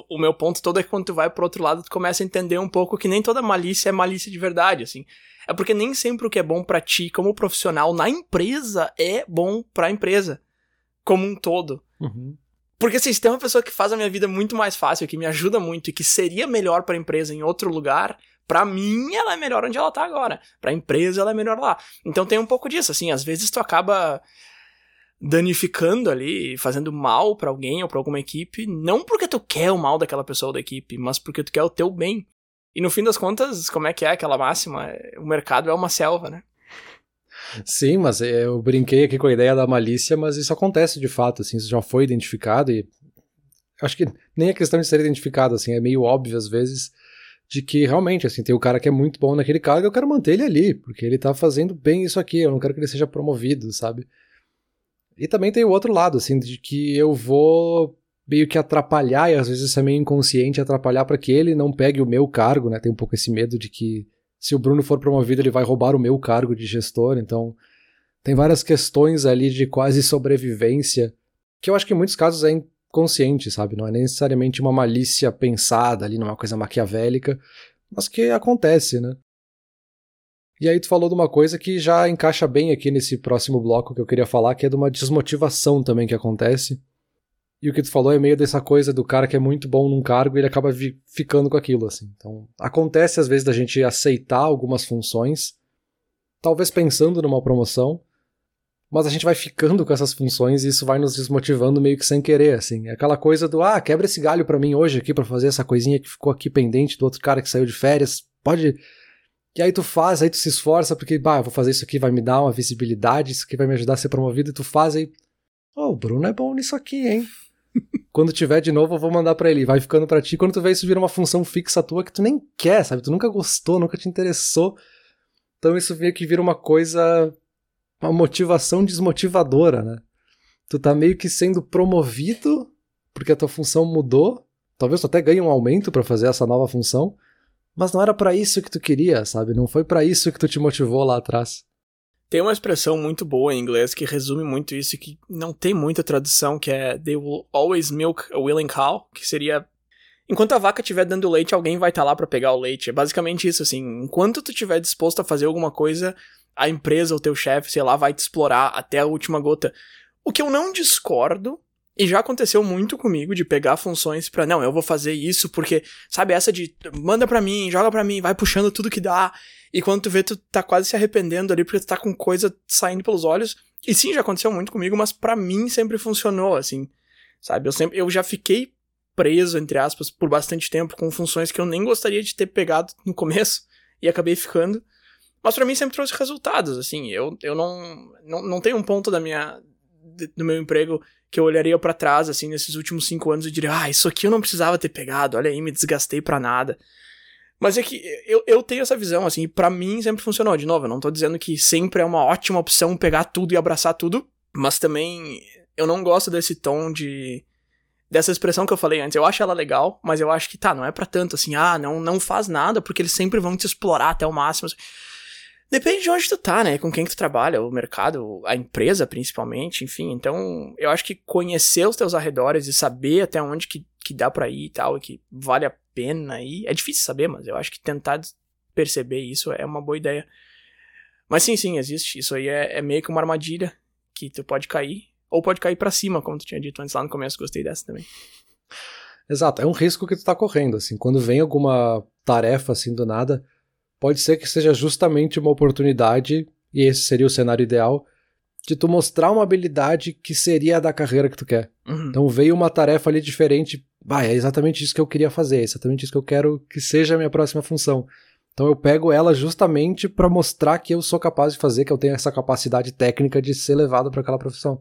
o meu ponto todo é que quando tu vai pro outro lado, tu começa a entender um pouco que nem toda malícia é malícia de verdade, assim. É porque nem sempre o que é bom para ti como profissional na empresa é bom pra empresa como um todo. Uhum. Porque assim, se tem uma pessoa que faz a minha vida muito mais fácil, que me ajuda muito e que seria melhor para a empresa em outro lugar, para mim ela é melhor onde ela tá agora. Para a empresa ela é melhor lá. Então tem um pouco disso, assim, às vezes tu acaba danificando ali, fazendo mal para alguém ou para alguma equipe, não porque tu quer o mal daquela pessoa ou da equipe, mas porque tu quer o teu bem. E no fim das contas, como é que é aquela máxima? O mercado é uma selva, né? Sim, mas eu brinquei aqui com a ideia da malícia, mas isso acontece de fato, assim, isso já foi identificado e acho que nem é questão de ser identificado, assim, é meio óbvio às vezes de que realmente, assim, tem o cara que é muito bom naquele cargo, eu quero manter ele ali, porque ele tá fazendo bem isso aqui, eu não quero que ele seja promovido, sabe? E também tem o outro lado, assim, de que eu vou meio que atrapalhar, e às vezes isso é meio inconsciente, atrapalhar para que ele não pegue o meu cargo, né? Tem um pouco esse medo de que se o Bruno for promovido, ele vai roubar o meu cargo de gestor, então tem várias questões ali de quase sobrevivência, que eu acho que em muitos casos é inconsciente, sabe? Não é necessariamente uma malícia pensada ali, não é uma coisa maquiavélica, mas que acontece, né? E aí tu falou de uma coisa que já encaixa bem aqui nesse próximo bloco que eu queria falar, que é de uma desmotivação também que acontece. E o que tu falou é meio dessa coisa do cara que é muito bom num cargo e ele acaba ficando com aquilo, assim. Então, acontece às vezes da gente aceitar algumas funções, talvez pensando numa promoção, mas a gente vai ficando com essas funções e isso vai nos desmotivando meio que sem querer, assim. É aquela coisa do, ah, quebra esse galho para mim hoje aqui para fazer essa coisinha que ficou aqui pendente do outro cara que saiu de férias. Pode e aí tu faz, aí tu se esforça, porque, bah, eu vou fazer isso aqui, vai me dar uma visibilidade, isso aqui vai me ajudar a ser promovido, e tu faz aí. Oh, o Bruno é bom nisso aqui, hein? (laughs) Quando tiver de novo, eu vou mandar para ele. Vai ficando para ti. Quando tu vê isso vira uma função fixa tua que tu nem quer, sabe? Tu nunca gostou, nunca te interessou. Então isso meio que vira uma coisa. Uma motivação desmotivadora, né? Tu tá meio que sendo promovido porque a tua função mudou. Talvez tu até ganhe um aumento para fazer essa nova função Mas não era para isso que tu queria, sabe? Não foi para isso que tu te motivou lá atrás. Tem uma expressão muito boa em inglês que resume muito isso e que não tem muita tradução, que é They will always milk a willing cow, que seria enquanto a vaca estiver dando leite, alguém vai estar tá lá para pegar o leite. É basicamente isso, assim. Enquanto tu estiver disposto a fazer alguma coisa, a empresa, o teu chefe, sei lá, vai te explorar até a última gota. O que eu não discordo, e já aconteceu muito comigo de pegar funções para não, eu vou fazer isso porque, sabe, essa de manda para mim, joga para mim, vai puxando tudo que dá. E quando tu vê, tu tá quase se arrependendo ali porque tu tá com coisa saindo pelos olhos. E sim, já aconteceu muito comigo, mas para mim sempre funcionou, assim. Sabe? Eu sempre eu já fiquei preso, entre aspas, por bastante tempo com funções que eu nem gostaria de ter pegado no começo e acabei ficando. Mas para mim sempre trouxe resultados, assim. Eu, eu não, não, não tenho um ponto da minha do meu emprego que eu olharia para trás, assim, nesses últimos cinco anos e diria, ah, isso aqui eu não precisava ter pegado, olha aí, me desgastei para nada. Mas é que eu, eu tenho essa visão, assim, para mim sempre funcionou. De novo, eu não tô dizendo que sempre é uma ótima opção pegar tudo e abraçar tudo, mas também eu não gosto desse tom de. dessa expressão que eu falei antes. Eu acho ela legal, mas eu acho que tá, não é para tanto assim, ah, não, não faz nada, porque eles sempre vão te explorar até o máximo. Depende de onde tu tá, né? Com quem tu trabalha, o mercado, a empresa principalmente, enfim. Então, eu acho que conhecer os teus arredores e saber até onde que, que dá pra ir e tal, e que vale a pena aí. É difícil saber, mas eu acho que tentar perceber isso é uma boa ideia. Mas sim, sim, existe. Isso aí é, é meio que uma armadilha que tu pode cair. Ou pode cair para cima, como tu tinha dito antes lá no começo. Gostei dessa também. Exato, é um risco que tu tá correndo, assim. Quando vem alguma tarefa assim do nada, pode ser que seja justamente uma oportunidade, e esse seria o cenário ideal, de tu mostrar uma habilidade que seria a da carreira que tu quer. Uhum. Então veio uma tarefa ali diferente, bah, é exatamente isso que eu queria fazer, é exatamente isso que eu quero que seja a minha próxima função. Então eu pego ela justamente para mostrar que eu sou capaz de fazer, que eu tenho essa capacidade técnica de ser levado para aquela profissão.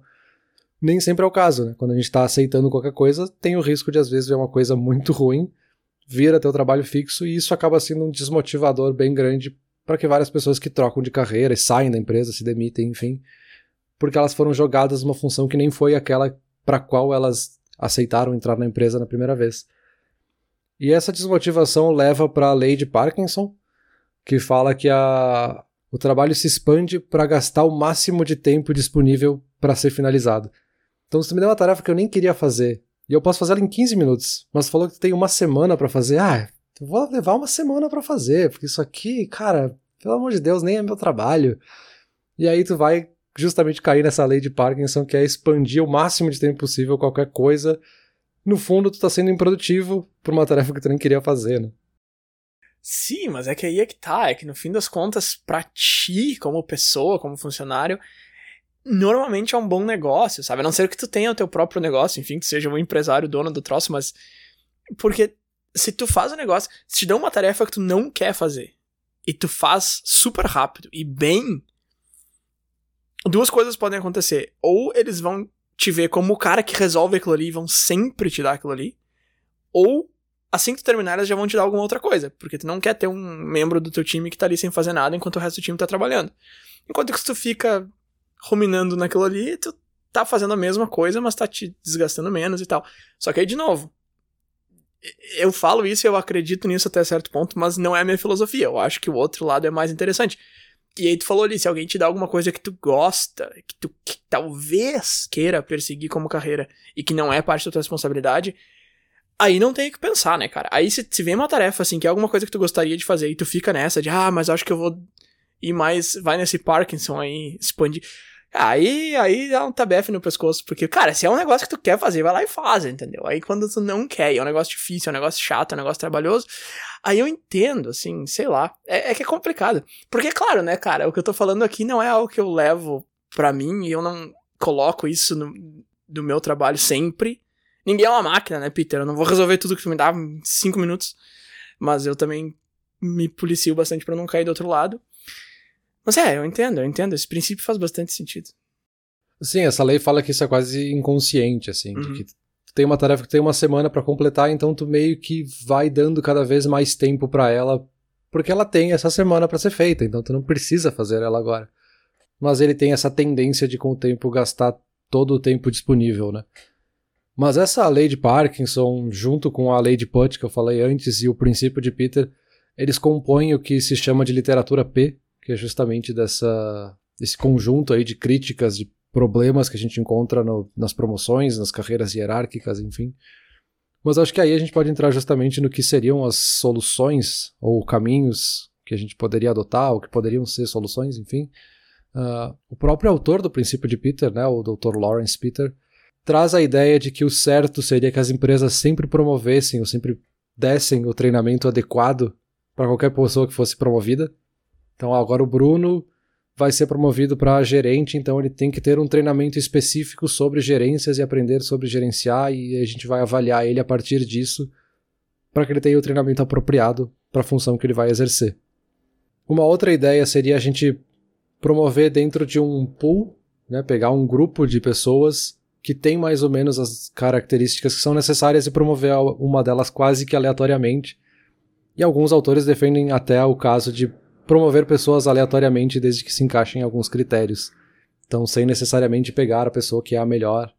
Nem sempre é o caso, né? Quando a gente está aceitando qualquer coisa, tem o risco de às vezes ver uma coisa muito ruim, vira teu trabalho fixo e isso acaba sendo um desmotivador bem grande para que várias pessoas que trocam de carreira e saem da empresa, se demitem, enfim, porque elas foram jogadas numa função que nem foi aquela para qual elas aceitaram entrar na empresa na primeira vez. E essa desmotivação leva para a lei de Parkinson, que fala que a, o trabalho se expande para gastar o máximo de tempo disponível para ser finalizado. Então, se me der uma tarefa que eu nem queria fazer, e eu posso fazer ela em 15 minutos, mas falou que tem uma semana para fazer, ah, eu vou levar uma semana para fazer, porque isso aqui, cara, pelo amor de Deus, nem é meu trabalho. E aí tu vai justamente cair nessa lei de Parkinson, que é expandir o máximo de tempo possível qualquer coisa. No fundo, tu tá sendo improdutivo por uma tarefa que tu nem queria fazer, né? Sim, mas é que aí é que tá, é que no fim das contas, pra ti, como pessoa, como funcionário, normalmente é um bom negócio, sabe? A não ser que tu tenha o teu próprio negócio, enfim, que seja um empresário, dono do troço, mas. Porque se tu faz um negócio, se te dão uma tarefa que tu não quer fazer, e tu faz super rápido e bem, duas coisas podem acontecer. Ou eles vão te ver como o cara que resolve aquilo ali e vão sempre te dar aquilo ali. Ou, assim que tu terminar, eles já vão te dar alguma outra coisa. Porque tu não quer ter um membro do teu time que tá ali sem fazer nada enquanto o resto do time tá trabalhando. Enquanto que tu fica ruminando naquilo ali, tu tá fazendo a mesma coisa, mas tá te desgastando menos e tal. Só que aí, de novo, eu falo isso e eu acredito nisso até certo ponto, mas não é a minha filosofia. Eu acho que o outro lado é mais interessante. E aí tu falou ali, se alguém te dá alguma coisa que tu gosta, que tu que talvez queira perseguir como carreira e que não é parte da tua responsabilidade, aí não tem o que pensar, né, cara? Aí se, se vem uma tarefa assim, que é alguma coisa que tu gostaria de fazer e tu fica nessa de, ah, mas acho que eu vou ir mais, vai nesse Parkinson aí, expandir. Aí, aí dá um tabefe no pescoço, porque, cara, se é um negócio que tu quer fazer, vai lá e faz, entendeu? Aí quando tu não quer, é um negócio difícil, é um negócio chato, é um negócio trabalhoso, aí eu entendo, assim, sei lá. É, é que é complicado. Porque, claro, né, cara, o que eu tô falando aqui não é algo que eu levo pra mim e eu não coloco isso no, do meu trabalho sempre. Ninguém é uma máquina, né, Peter? Eu não vou resolver tudo que tu me dá em cinco minutos. Mas eu também me policio bastante para não cair do outro lado. Mas é, eu entendo, eu entendo. Esse princípio faz bastante sentido. Sim, essa lei fala que isso é quase inconsciente, assim, uhum. de que tu tem uma tarefa que tem uma semana para completar, então tu meio que vai dando cada vez mais tempo para ela, porque ela tem essa semana para ser feita, então tu não precisa fazer ela agora. Mas ele tem essa tendência de com o tempo gastar todo o tempo disponível, né? Mas essa lei de Parkinson, junto com a lei de Putt que eu falei antes e o princípio de Peter, eles compõem o que se chama de literatura P, que é justamente dessa, desse conjunto aí de críticas, de problemas que a gente encontra no, nas promoções, nas carreiras hierárquicas, enfim. Mas acho que aí a gente pode entrar justamente no que seriam as soluções ou caminhos que a gente poderia adotar, ou que poderiam ser soluções, enfim. Uh, o próprio autor do princípio de Peter, né, o Dr. Lawrence Peter, traz a ideia de que o certo seria que as empresas sempre promovessem ou sempre dessem o treinamento adequado para qualquer pessoa que fosse promovida. Então agora o Bruno vai ser promovido para gerente, então ele tem que ter um treinamento específico sobre gerências e aprender sobre gerenciar, e a gente vai avaliar ele a partir disso para que ele tenha o treinamento apropriado para a função que ele vai exercer. Uma outra ideia seria a gente promover dentro de um pool, né, pegar um grupo de pessoas que tem mais ou menos as características que são necessárias e promover uma delas quase que aleatoriamente. E alguns autores defendem até o caso de promover pessoas aleatoriamente desde que se encaixem em alguns critérios. Então, sem necessariamente pegar a pessoa que é a melhor.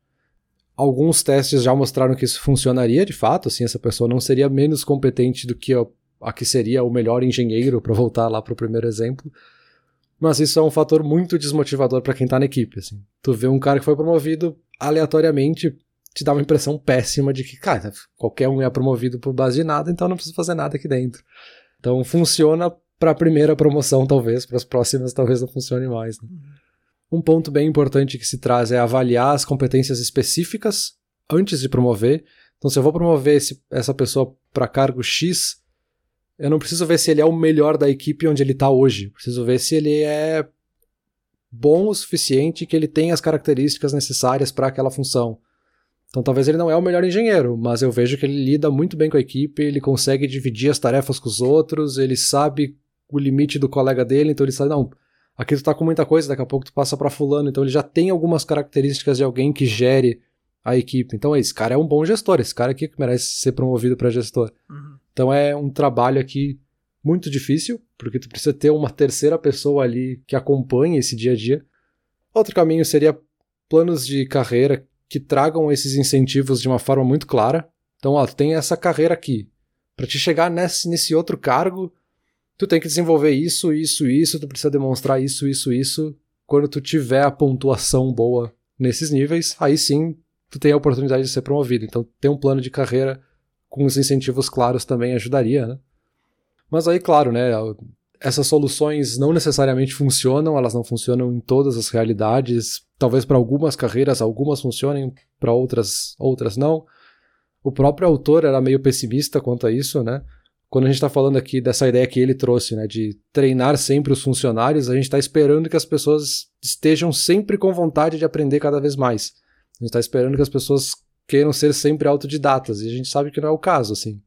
Alguns testes já mostraram que isso funcionaria de fato, assim, essa pessoa não seria menos competente do que a, a que seria o melhor engenheiro, para voltar lá para o primeiro exemplo. Mas isso é um fator muito desmotivador para quem tá na equipe, assim. Tu vê um cara que foi promovido aleatoriamente, te dá uma impressão péssima de que, cara, qualquer um é promovido por base de nada, então não precisa fazer nada aqui dentro. Então funciona para a primeira promoção, talvez, para as próximas talvez não funcione mais. Né? Um ponto bem importante que se traz é avaliar as competências específicas antes de promover. Então, se eu vou promover esse, essa pessoa para cargo X, eu não preciso ver se ele é o melhor da equipe onde ele está hoje. Preciso ver se ele é bom o suficiente que ele tem as características necessárias para aquela função. Então talvez ele não é o melhor engenheiro, mas eu vejo que ele lida muito bem com a equipe, ele consegue dividir as tarefas com os outros, ele sabe o limite do colega dele, então ele sabe, não, aqui tu tá com muita coisa, daqui a pouco tu passa para fulano, então ele já tem algumas características de alguém que gere a equipe. Então, esse cara é um bom gestor, esse cara aqui que merece ser promovido para gestor. Uhum. Então é um trabalho aqui muito difícil, porque tu precisa ter uma terceira pessoa ali que acompanhe esse dia a dia. Outro caminho seria planos de carreira que tragam esses incentivos de uma forma muito clara. Então, ó, tu tem essa carreira aqui. Para te chegar nesse, nesse outro cargo, tu tem que desenvolver isso, isso, isso, tu precisa demonstrar isso, isso, isso. Quando tu tiver a pontuação boa nesses níveis, aí sim tu tem a oportunidade de ser promovido. Então, ter um plano de carreira com os incentivos claros também ajudaria, né? Mas aí, claro, né, essas soluções não necessariamente funcionam, elas não funcionam em todas as realidades. Talvez para algumas carreiras algumas funcionem, para outras outras não. O próprio autor era meio pessimista quanto a isso, né? Quando a gente está falando aqui dessa ideia que ele trouxe, né, de treinar sempre os funcionários, a gente está esperando que as pessoas estejam sempre com vontade de aprender cada vez mais. A gente está esperando que as pessoas queiram ser sempre autodidatas, e a gente sabe que não é o caso, assim.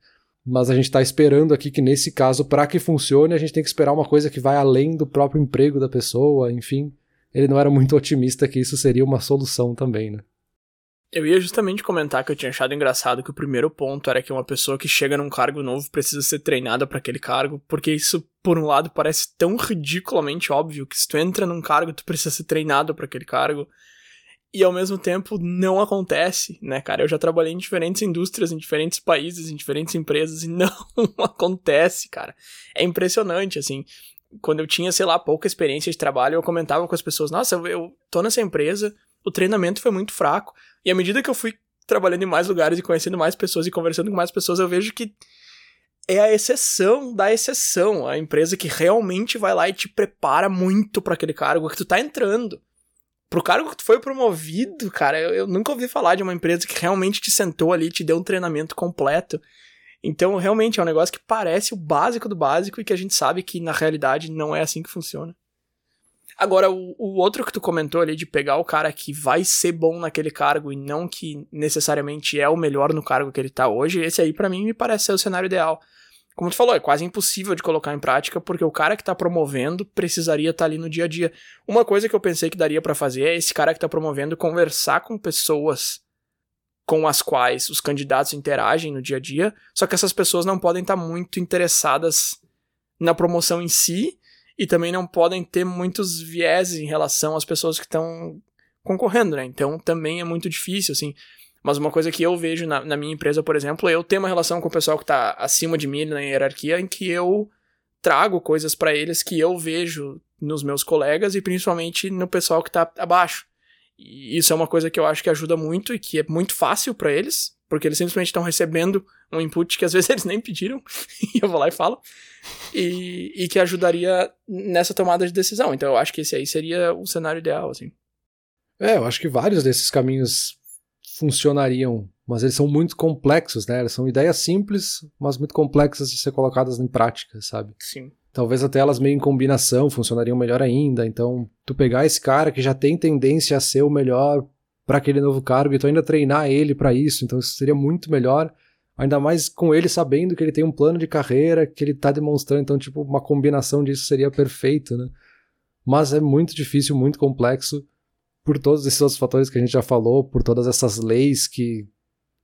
Mas a gente está esperando aqui que, nesse caso, para que funcione, a gente tem que esperar uma coisa que vai além do próprio emprego da pessoa, enfim. Ele não era muito otimista que isso seria uma solução também, né? Eu ia justamente comentar que eu tinha achado engraçado que o primeiro ponto era que uma pessoa que chega num cargo novo precisa ser treinada para aquele cargo, porque isso, por um lado, parece tão ridiculamente óbvio que se tu entra num cargo, tu precisa ser treinado para aquele cargo. E ao mesmo tempo não acontece, né, cara? Eu já trabalhei em diferentes indústrias, em diferentes países, em diferentes empresas e (laughs) não acontece, cara. É impressionante, assim. Quando eu tinha, sei lá, pouca experiência de trabalho, eu comentava com as pessoas: Nossa, eu, eu tô nessa empresa, o treinamento foi muito fraco. E à medida que eu fui trabalhando em mais lugares e conhecendo mais pessoas e conversando com mais pessoas, eu vejo que é a exceção da exceção, a empresa que realmente vai lá e te prepara muito para aquele cargo que tu tá entrando. Pro cargo que tu foi promovido, cara, eu, eu, nunca ouvi falar de uma empresa que realmente te sentou ali te deu um treinamento completo. Então, realmente é um negócio que parece o básico do básico e que a gente sabe que na realidade não é assim que funciona. Agora, o, o, outro que tu comentou ali de pegar o cara que vai ser bom naquele cargo e não que necessariamente é o melhor no cargo que ele tá hoje, esse aí para mim me parece ser o cenário ideal. Como tu falou, é quase impossível de colocar em prática porque o cara que tá promovendo precisaria estar tá ali no dia a dia. Uma coisa que eu pensei que daria para fazer é esse cara que tá promovendo conversar com pessoas com as quais os candidatos interagem no dia a dia, só que essas pessoas não podem estar tá muito interessadas na promoção em si e também não podem ter muitos vieses em relação às pessoas que estão concorrendo, né? Então também é muito difícil, assim. Mas uma coisa que eu vejo na, na minha empresa, por exemplo, eu tenho uma relação com o pessoal que está acima de mim na hierarquia, em que eu trago coisas para eles que eu vejo nos meus colegas e principalmente no pessoal que tá abaixo. E isso é uma coisa que eu acho que ajuda muito e que é muito fácil para eles, porque eles simplesmente estão recebendo um input que às vezes (laughs) eles nem pediram, e eu vou lá e falo, e, e que ajudaria nessa tomada de decisão. Então eu acho que esse aí seria o cenário ideal, assim. É, eu acho que vários desses caminhos funcionariam, mas eles são muito complexos, né? Eles são ideias simples, mas muito complexas de ser colocadas em prática, sabe? Sim. Talvez até elas meio em combinação funcionariam melhor ainda. Então, tu pegar esse cara que já tem tendência a ser o melhor para aquele novo cargo e tu ainda treinar ele para isso, então isso seria muito melhor. Ainda mais com ele sabendo que ele tem um plano de carreira que ele tá demonstrando, então tipo, uma combinação disso seria perfeito, né? Mas é muito difícil, muito complexo por todos esses outros fatores que a gente já falou, por todas essas leis que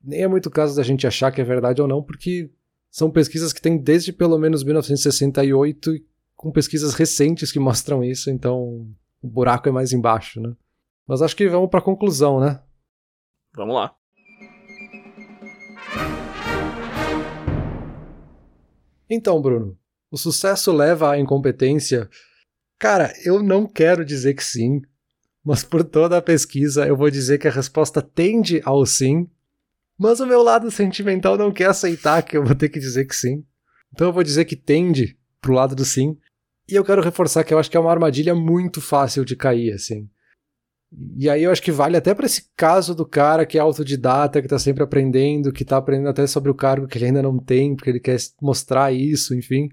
nem é muito caso da gente achar que é verdade ou não, porque são pesquisas que tem desde pelo menos 1968 com pesquisas recentes que (laughs) mostram isso, então o buraco é mais embaixo, né? Mas acho que vamos para a conclusão, né? Vamos lá. Então, Bruno, o sucesso leva à incompetência? Cara, eu não quero dizer que sim, mas por toda a pesquisa eu vou dizer que a resposta tende ao sim, mas o meu lado sentimental não quer aceitar que eu vou ter que dizer que sim. Então eu vou dizer que tende pro lado do sim. E eu quero reforçar que eu acho que é uma armadilha muito fácil de cair, assim. E aí eu acho que vale até para esse caso do cara que é autodidata, que tá sempre aprendendo, que tá aprendendo até sobre o cargo que ele ainda não tem, porque ele quer mostrar isso, enfim.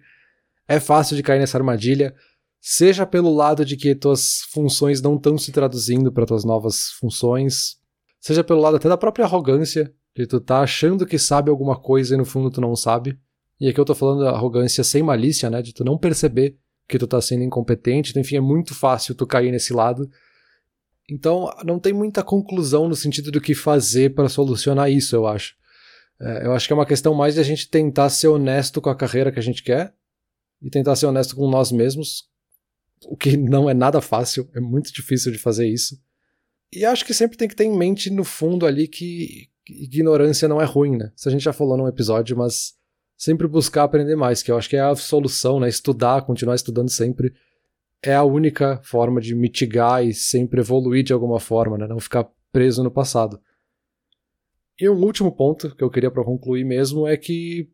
É fácil de cair nessa armadilha seja pelo lado de que tuas funções não estão se traduzindo para tuas novas funções, seja pelo lado até da própria arrogância, de tu tá achando que sabe alguma coisa e no fundo tu não sabe. E aqui eu tô falando da arrogância sem malícia, né, de tu não perceber que tu tá sendo incompetente, então, enfim, é muito fácil tu cair nesse lado. Então, não tem muita conclusão no sentido do que fazer para solucionar isso, eu acho. É, eu acho que é uma questão mais de a gente tentar ser honesto com a carreira que a gente quer e tentar ser honesto com nós mesmos, o que (laughs) não é nada fácil, é muito difícil de fazer isso. E acho que sempre tem que ter em mente no fundo ali que ignorância não é ruim, né? Isso a gente já falou num episódio, mas sempre buscar aprender mais, que eu acho que é a solução, né? Estudar, continuar estudando sempre é a única forma de mitigar e sempre evoluir de alguma forma, né? Não ficar preso no passado. E um último ponto que eu queria para concluir mesmo é que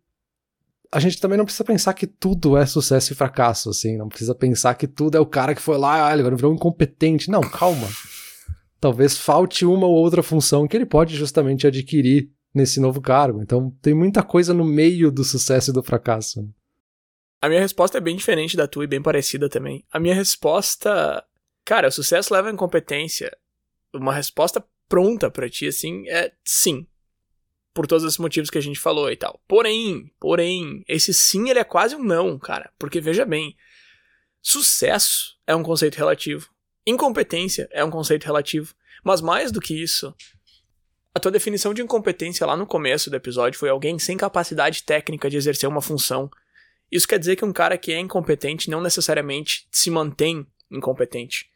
a gente também não precisa pensar que tudo é sucesso e fracasso, assim. Não precisa pensar que tudo é o cara que foi lá, ah, ele agora virou incompetente. Não, calma. Talvez falte uma ou outra função que ele pode justamente adquirir nesse novo cargo. Então tem muita coisa no meio do sucesso e do fracasso. A minha resposta é bem diferente da tua e bem parecida também. A minha resposta, cara, o sucesso leva à incompetência. Uma resposta pronta para ti assim é sim por todos esses motivos que a gente falou e tal. Porém, porém, esse sim ele é quase um não, cara, porque veja bem, sucesso é um conceito relativo, incompetência é um conceito relativo, mas mais do que isso, a tua definição de incompetência lá no começo do episódio foi alguém sem capacidade técnica de exercer uma função. Isso quer dizer que um cara que é incompetente não necessariamente se mantém incompetente.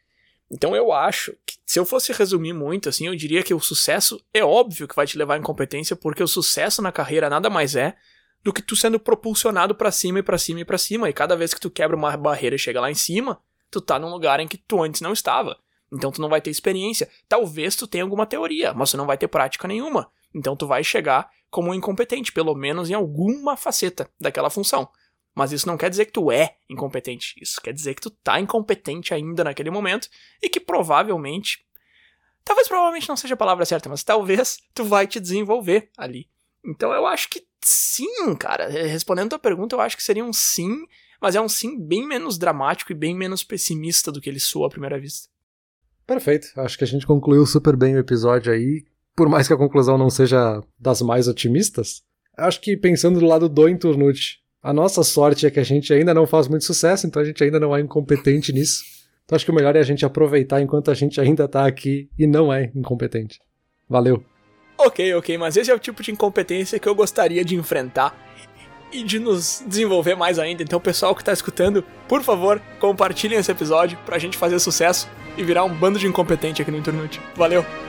Então eu acho que, se eu fosse resumir muito, assim, eu diria que o sucesso é óbvio que vai te levar à incompetência, porque o sucesso na carreira nada mais é do que tu sendo propulsionado para cima e para cima e para cima, e cada vez que tu quebra uma barreira e chega lá em cima, tu tá num lugar em que tu antes não estava. Então tu não vai ter experiência. Talvez tu tenha alguma teoria, mas tu não vai ter prática nenhuma. Então tu vai chegar como um incompetente, pelo menos em alguma faceta daquela função. Mas isso não quer dizer que tu é incompetente. Isso quer dizer que tu tá incompetente ainda naquele momento e que provavelmente. Talvez provavelmente não seja a palavra certa, mas talvez tu vai te desenvolver ali. Então eu acho que sim, cara. Respondendo a tua pergunta, eu acho que seria um sim, mas é um sim bem menos dramático e bem menos pessimista do que ele soa à primeira vista. Perfeito. Acho que a gente concluiu super bem o episódio aí. Por mais que a conclusão não seja das mais otimistas, acho que pensando do lado do Inturnute, a nossa sorte é que a gente ainda não faz muito sucesso, então a gente ainda não é incompetente nisso. Então acho que o melhor é a gente aproveitar enquanto a gente ainda tá aqui e não é incompetente. Valeu. Ok, ok, mas esse é o tipo de incompetência que eu gostaria de enfrentar e de nos desenvolver mais ainda. Então, pessoal que tá escutando, por favor, compartilhem esse episódio pra gente fazer sucesso e virar um bando de incompetente aqui no Internute. Valeu!